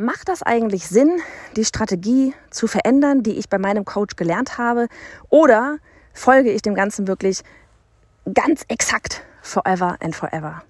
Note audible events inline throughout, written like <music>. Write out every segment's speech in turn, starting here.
macht das eigentlich Sinn, die Strategie zu verändern, die ich bei meinem Coach gelernt habe? Oder folge ich dem Ganzen wirklich ganz exakt forever and forever?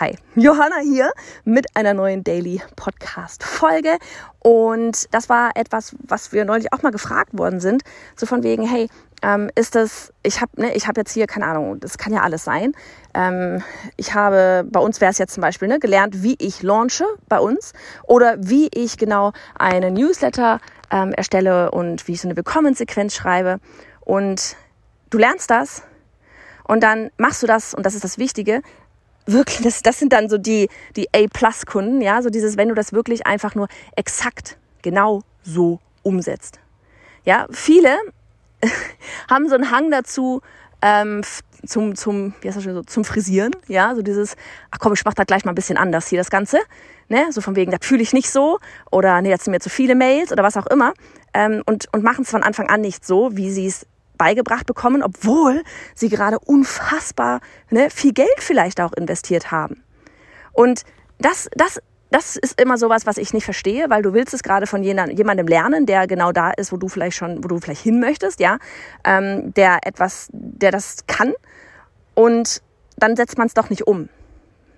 Hi, Johanna hier mit einer neuen Daily Podcast Folge und das war etwas, was wir neulich auch mal gefragt worden sind, so von wegen, hey, ähm, ist das, ich habe ne, hab jetzt hier, keine Ahnung, das kann ja alles sein. Ähm, ich habe, bei uns wäre es jetzt zum Beispiel ne, gelernt, wie ich launche bei uns oder wie ich genau eine Newsletter ähm, erstelle und wie ich so eine Willkommenssequenz schreibe und du lernst das und dann machst du das und das ist das Wichtige, wirklich, das, das sind dann so die, die A-Plus-Kunden, ja, so dieses, wenn du das wirklich einfach nur exakt genau so umsetzt. Ja, viele <laughs> haben so einen Hang dazu, ähm, zum, zum, wie heißt das schon so, zum Frisieren, ja, so dieses, ach komm, ich mach das gleich mal ein bisschen anders hier, das Ganze, ne, so von wegen, das fühle ich nicht so, oder nee, das sind mir zu viele Mails, oder was auch immer, ähm, und, und machen es von Anfang an nicht so, wie sie es beigebracht bekommen, obwohl sie gerade unfassbar ne, viel Geld vielleicht auch investiert haben. Und das, das, das ist immer sowas, was ich nicht verstehe, weil du willst es gerade von jemandem lernen, der genau da ist, wo du vielleicht schon, wo du vielleicht hin möchtest, ja, ähm, der etwas, der das kann. Und dann setzt man es doch nicht um.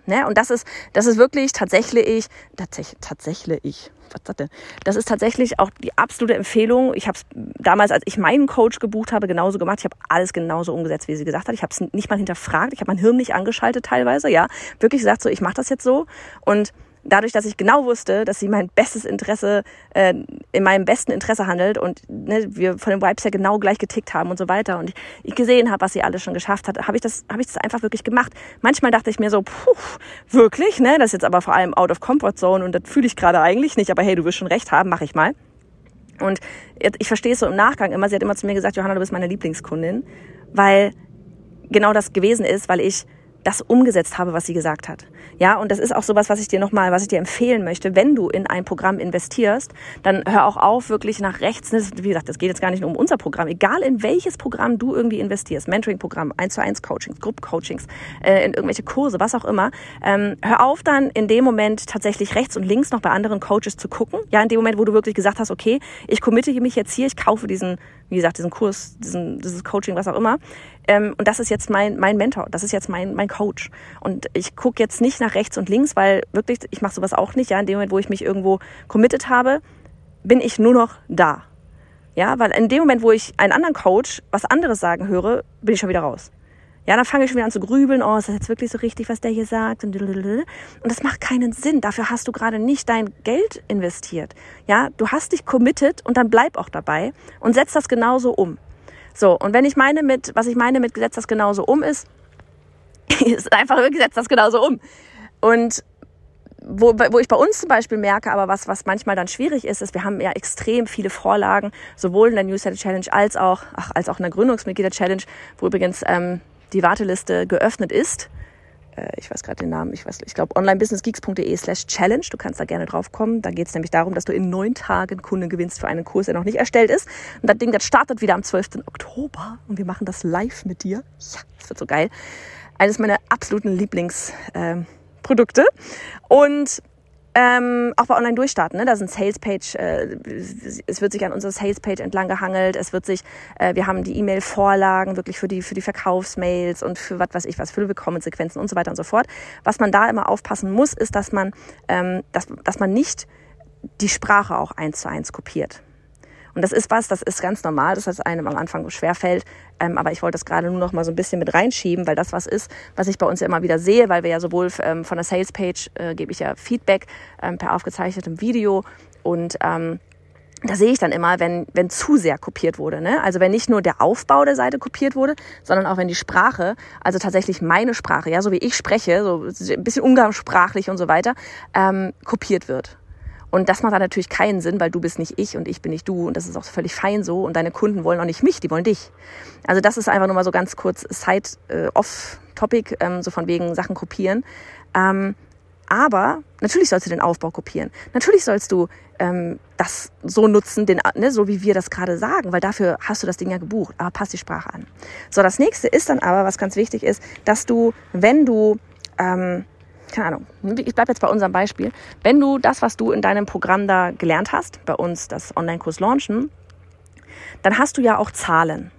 Ne? Und das ist, das ist wirklich tatsächlich, tatsächlich, tatsächlich, was das denn? Das ist tatsächlich auch die absolute Empfehlung. Ich habe es damals, als ich meinen Coach gebucht habe, genauso gemacht. Ich habe alles genauso umgesetzt, wie sie gesagt hat. Ich habe es nicht mal hinterfragt. Ich habe mein Hirn nicht angeschaltet teilweise. Ja, wirklich gesagt, so ich mache das jetzt so und dadurch, dass ich genau wusste, dass sie mein bestes Interesse, äh, in meinem besten Interesse handelt und ne, wir von den Vibes ja genau gleich getickt haben und so weiter und ich, ich gesehen habe, was sie alles schon geschafft hat, habe ich das, habe ich das einfach wirklich gemacht. Manchmal dachte ich mir so, puh, wirklich, ne, das ist jetzt aber vor allem out of comfort zone und das fühle ich gerade eigentlich nicht, aber hey, du wirst schon recht haben, mache ich mal. Und ich verstehe es so im Nachgang immer, sie hat immer zu mir gesagt, Johanna, du bist meine Lieblingskundin, weil genau das gewesen ist, weil ich das umgesetzt habe, was sie gesagt hat. Ja, und das ist auch sowas, was ich dir nochmal, was ich dir empfehlen möchte. Wenn du in ein Programm investierst, dann hör auch auf, wirklich nach rechts. Wie gesagt, das geht jetzt gar nicht nur um unser Programm. Egal in welches Programm du irgendwie investierst, Mentoring-Programm, 1 zu 1 Coachings, Group-Coachings, äh, in irgendwelche Kurse, was auch immer. Ähm, hör auf dann in dem Moment tatsächlich rechts und links noch bei anderen Coaches zu gucken. Ja, in dem Moment, wo du wirklich gesagt hast, okay, ich committe mich jetzt hier, ich kaufe diesen wie gesagt, diesen Kurs, diesen, dieses Coaching, was auch immer. Ähm, und das ist jetzt mein, mein Mentor, das ist jetzt mein, mein Coach. Und ich gucke jetzt nicht nach rechts und links, weil wirklich, ich mache sowas auch nicht. Ja, in dem Moment, wo ich mich irgendwo committed habe, bin ich nur noch da. Ja, weil in dem Moment, wo ich einen anderen Coach was anderes sagen höre, bin ich schon wieder raus. Ja, dann fange ich schon wieder an zu grübeln, oh, ist das jetzt wirklich so richtig, was der hier sagt? Und, das macht keinen Sinn. Dafür hast du gerade nicht dein Geld investiert. Ja, du hast dich committed und dann bleib auch dabei und setz das genauso um. So, und wenn ich meine mit, was ich meine mit setz das genauso um ist, <laughs> ist einfach setz das genauso um. Und wo, wo ich bei uns zum Beispiel merke, aber was, was manchmal dann schwierig ist, ist, wir haben ja extrem viele Vorlagen, sowohl in der Newsletter Challenge als auch, ach, als auch in der Gründungsmitglieder Challenge, wo übrigens ähm, die Warteliste geöffnet ist. Äh, ich weiß gerade den Namen, ich weiß, ich glaube onlinebusinessgeeks.de slash challenge. Du kannst da gerne drauf kommen. Da geht es nämlich darum, dass du in neun Tagen Kunden gewinnst für einen Kurs, der noch nicht erstellt ist. Und das Ding, das startet wieder am 12. Oktober und wir machen das live mit dir. Ja, das wird so geil. Eines meiner absoluten Lieblingsprodukte. Ähm, und ähm, auch bei Online durchstarten, ne? da sind Salespage, äh, es wird sich an unserer Salespage entlang gehangelt, es wird sich, äh, wir haben die E-Mail-Vorlagen wirklich für die, für die Verkaufsmails und für was weiß ich was, für Willkommensequenzen und so weiter und so fort. Was man da immer aufpassen muss, ist, dass man, ähm, dass, dass man nicht die Sprache auch eins zu eins kopiert. Und das ist was, das ist ganz normal, dass das einem am Anfang schwerfällt. Ähm, aber ich wollte das gerade nur noch mal so ein bisschen mit reinschieben, weil das was ist, was ich bei uns ja immer wieder sehe, weil wir ja sowohl ähm, von der Salespage äh, gebe ich ja Feedback ähm, per aufgezeichnetem Video und ähm, da sehe ich dann immer, wenn, wenn zu sehr kopiert wurde. Ne? Also wenn nicht nur der Aufbau der Seite kopiert wurde, sondern auch wenn die Sprache, also tatsächlich meine Sprache, ja, so wie ich spreche, so ein bisschen umgangssprachlich und so weiter, ähm, kopiert wird. Und das macht dann natürlich keinen Sinn, weil du bist nicht ich und ich bin nicht du und das ist auch völlig fein so und deine Kunden wollen auch nicht mich, die wollen dich. Also das ist einfach nur mal so ganz kurz Side äh, ähm, so von wegen Sachen kopieren. Ähm, aber natürlich sollst du den Aufbau kopieren. Natürlich sollst du ähm, das so nutzen, den, ne, so wie wir das gerade sagen, weil dafür hast du das Ding ja gebucht. Aber passt die Sprache an. So, das nächste ist dann aber, was ganz wichtig ist, dass du, wenn du ähm, keine Ahnung, ich bleibe jetzt bei unserem Beispiel. Wenn du das, was du in deinem Programm da gelernt hast, bei uns das Online-Kurs launchen, dann hast du ja auch Zahlen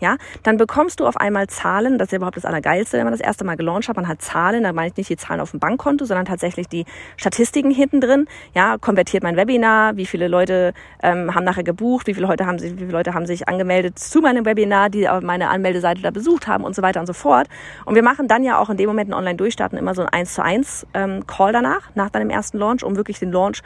ja, dann bekommst du auf einmal Zahlen, das ist ja überhaupt das Allergeilste, wenn man das erste Mal gelauncht hat, man hat Zahlen, da meine ich nicht die Zahlen auf dem Bankkonto, sondern tatsächlich die Statistiken hinten drin, ja, konvertiert mein Webinar, wie viele Leute ähm, haben nachher gebucht, wie viele Leute haben sich, wie viele Leute haben sich angemeldet zu meinem Webinar, die meine Anmeldeseite da besucht haben und so weiter und so fort. Und wir machen dann ja auch in dem Moment ein Online-Durchstarten immer so ein 1 zu 1 ähm, Call danach, nach deinem ersten Launch, um wirklich den Launch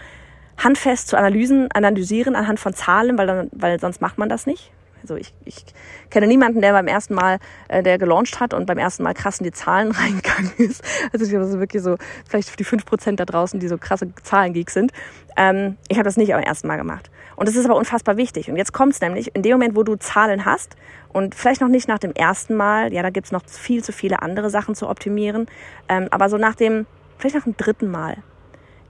handfest zu analysen, analysieren anhand von Zahlen, weil, dann, weil sonst macht man das nicht. Also ich, ich kenne niemanden, der beim ersten Mal, äh, der gelauncht hat und beim ersten Mal krass in die Zahlen <laughs> reingegangen ist. Also ich glaube, das wirklich so, vielleicht die fünf Prozent da draußen, die so krasse Zahlengeeks sind. Ähm, ich habe das nicht beim ersten Mal gemacht. Und das ist aber unfassbar wichtig. Und jetzt kommt es nämlich, in dem Moment, wo du Zahlen hast und vielleicht noch nicht nach dem ersten Mal, ja, da gibt's noch viel zu viele andere Sachen zu optimieren, ähm, aber so nach dem, vielleicht nach dem dritten Mal.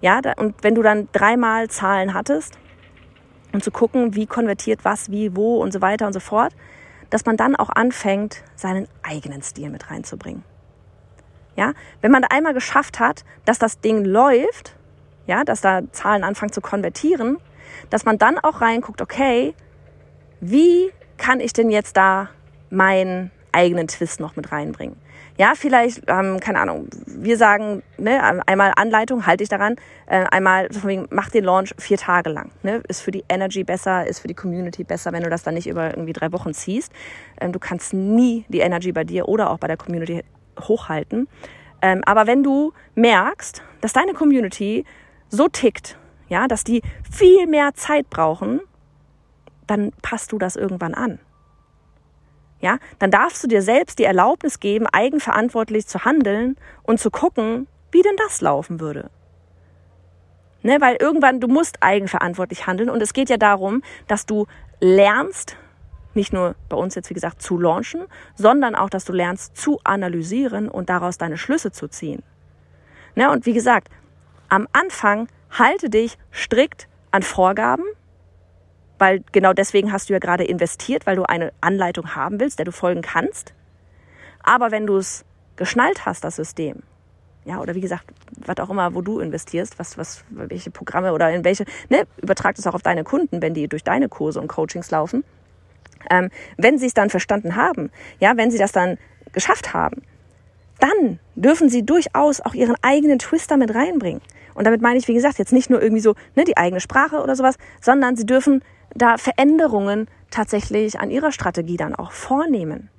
Ja, da, und wenn du dann dreimal Zahlen hattest, und zu gucken, wie konvertiert was, wie, wo und so weiter und so fort, dass man dann auch anfängt, seinen eigenen Stil mit reinzubringen. Ja, wenn man einmal geschafft hat, dass das Ding läuft, ja, dass da Zahlen anfangen zu konvertieren, dass man dann auch reinguckt, okay, wie kann ich denn jetzt da meinen eigenen Twist noch mit reinbringen? Ja, vielleicht, ähm, keine Ahnung, wir sagen, ne, einmal Anleitung, halte ich daran, äh, einmal, mach den Launch vier Tage lang. Ne? Ist für die Energy besser, ist für die Community besser, wenn du das dann nicht über irgendwie drei Wochen ziehst. Ähm, du kannst nie die Energy bei dir oder auch bei der Community hochhalten. Ähm, aber wenn du merkst, dass deine Community so tickt, ja, dass die viel mehr Zeit brauchen, dann passt du das irgendwann an ja, dann darfst du dir selbst die Erlaubnis geben, eigenverantwortlich zu handeln und zu gucken, wie denn das laufen würde. Ne, weil irgendwann, du musst eigenverantwortlich handeln und es geht ja darum, dass du lernst, nicht nur bei uns jetzt wie gesagt zu launchen, sondern auch, dass du lernst zu analysieren und daraus deine Schlüsse zu ziehen. Ne, und wie gesagt, am Anfang halte dich strikt an Vorgaben, weil genau deswegen hast du ja gerade investiert, weil du eine Anleitung haben willst, der du folgen kannst. Aber wenn du es geschnallt hast, das System, ja, oder wie gesagt, was auch immer, wo du investierst, was, was, welche Programme oder in welche, ne, übertrag das auch auf deine Kunden, wenn die durch deine Kurse und Coachings laufen. Ähm, wenn sie es dann verstanden haben, ja, wenn sie das dann geschafft haben, dann dürfen sie durchaus auch ihren eigenen Twister mit reinbringen. Und damit meine ich, wie gesagt, jetzt nicht nur irgendwie so ne, die eigene Sprache oder sowas, sondern sie dürfen da Veränderungen tatsächlich an ihrer Strategie dann auch vornehmen.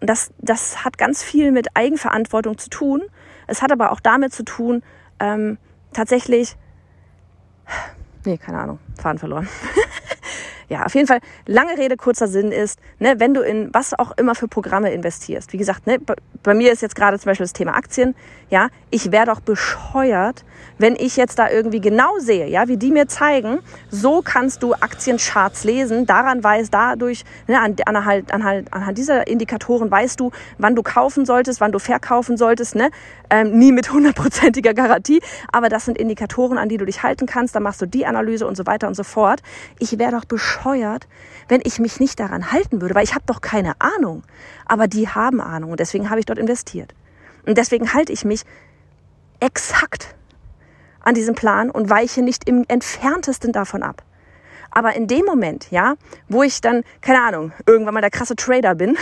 Das, das hat ganz viel mit Eigenverantwortung zu tun. Es hat aber auch damit zu tun, ähm, tatsächlich, nee, keine Ahnung, Faden verloren. <laughs> ja, auf jeden Fall, lange Rede, kurzer Sinn ist, ne, wenn du in was auch immer für Programme investierst. Wie gesagt, ne, bei, mir ist jetzt gerade zum Beispiel das Thema Aktien. Ja, ich wäre doch bescheuert, wenn ich jetzt da irgendwie genau sehe, ja, wie die mir zeigen, so kannst du Aktiencharts lesen. Daran weiß dadurch, ne, an, an, halt, an, halt, anhand dieser Indikatoren weißt du, wann du kaufen solltest, wann du verkaufen solltest, ne? Ähm, nie mit hundertprozentiger Garantie, aber das sind Indikatoren, an die du dich halten kannst. Dann machst du die Analyse und so weiter und so fort. Ich wäre doch bescheuert bescheuert, wenn ich mich nicht daran halten würde, weil ich habe doch keine Ahnung. Aber die haben Ahnung und deswegen habe ich dort investiert. Und deswegen halte ich mich exakt an diesem Plan und weiche nicht im entferntesten davon ab. Aber in dem Moment, ja, wo ich dann, keine Ahnung, irgendwann mal der krasse Trader bin,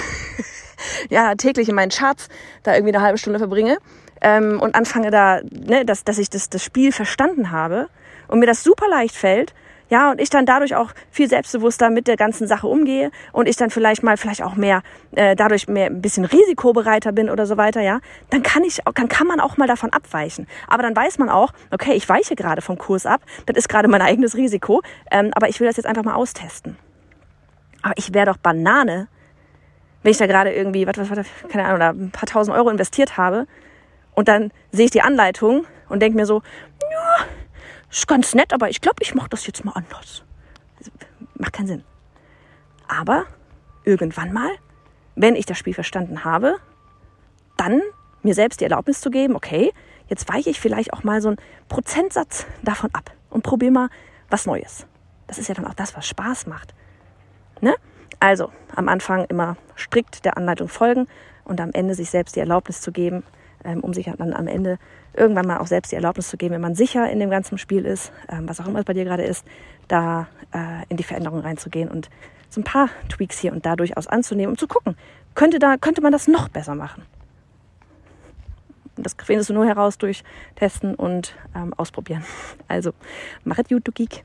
<laughs> ja, täglich in meinen Charts da irgendwie eine halbe Stunde verbringe ähm, und anfange da, ne, dass, dass ich das, das Spiel verstanden habe und mir das super leicht fällt, ja, und ich dann dadurch auch viel selbstbewusster mit der ganzen Sache umgehe und ich dann vielleicht mal, vielleicht auch mehr, äh, dadurch mehr ein bisschen risikobereiter bin oder so weiter, ja, dann kann ich, dann kann man auch mal davon abweichen. Aber dann weiß man auch, okay, ich weiche gerade vom Kurs ab, das ist gerade mein eigenes Risiko, ähm, aber ich will das jetzt einfach mal austesten. Aber ich wäre doch Banane, wenn ich da gerade irgendwie, was, was, was, keine Ahnung, da ein paar tausend Euro investiert habe und dann sehe ich die Anleitung und denke mir so, ja, ist ganz nett, aber ich glaube, ich mache das jetzt mal anders. Macht keinen Sinn. Aber irgendwann mal, wenn ich das Spiel verstanden habe, dann mir selbst die Erlaubnis zu geben, okay, jetzt weiche ich vielleicht auch mal so einen Prozentsatz davon ab und probiere mal was Neues. Das ist ja dann auch das, was Spaß macht. Ne? Also am Anfang immer strikt der Anleitung folgen und am Ende sich selbst die Erlaubnis zu geben, ähm, um sich dann am Ende irgendwann mal auch selbst die Erlaubnis zu geben, wenn man sicher in dem ganzen Spiel ist, ähm, was auch immer es bei dir gerade ist, da äh, in die Veränderung reinzugehen und so ein paar Tweaks hier und da durchaus anzunehmen und zu gucken, könnte, da, könnte man das noch besser machen. Das findest du nur heraus durch Testen und ähm, Ausprobieren. Also, mach es gut, du Geek.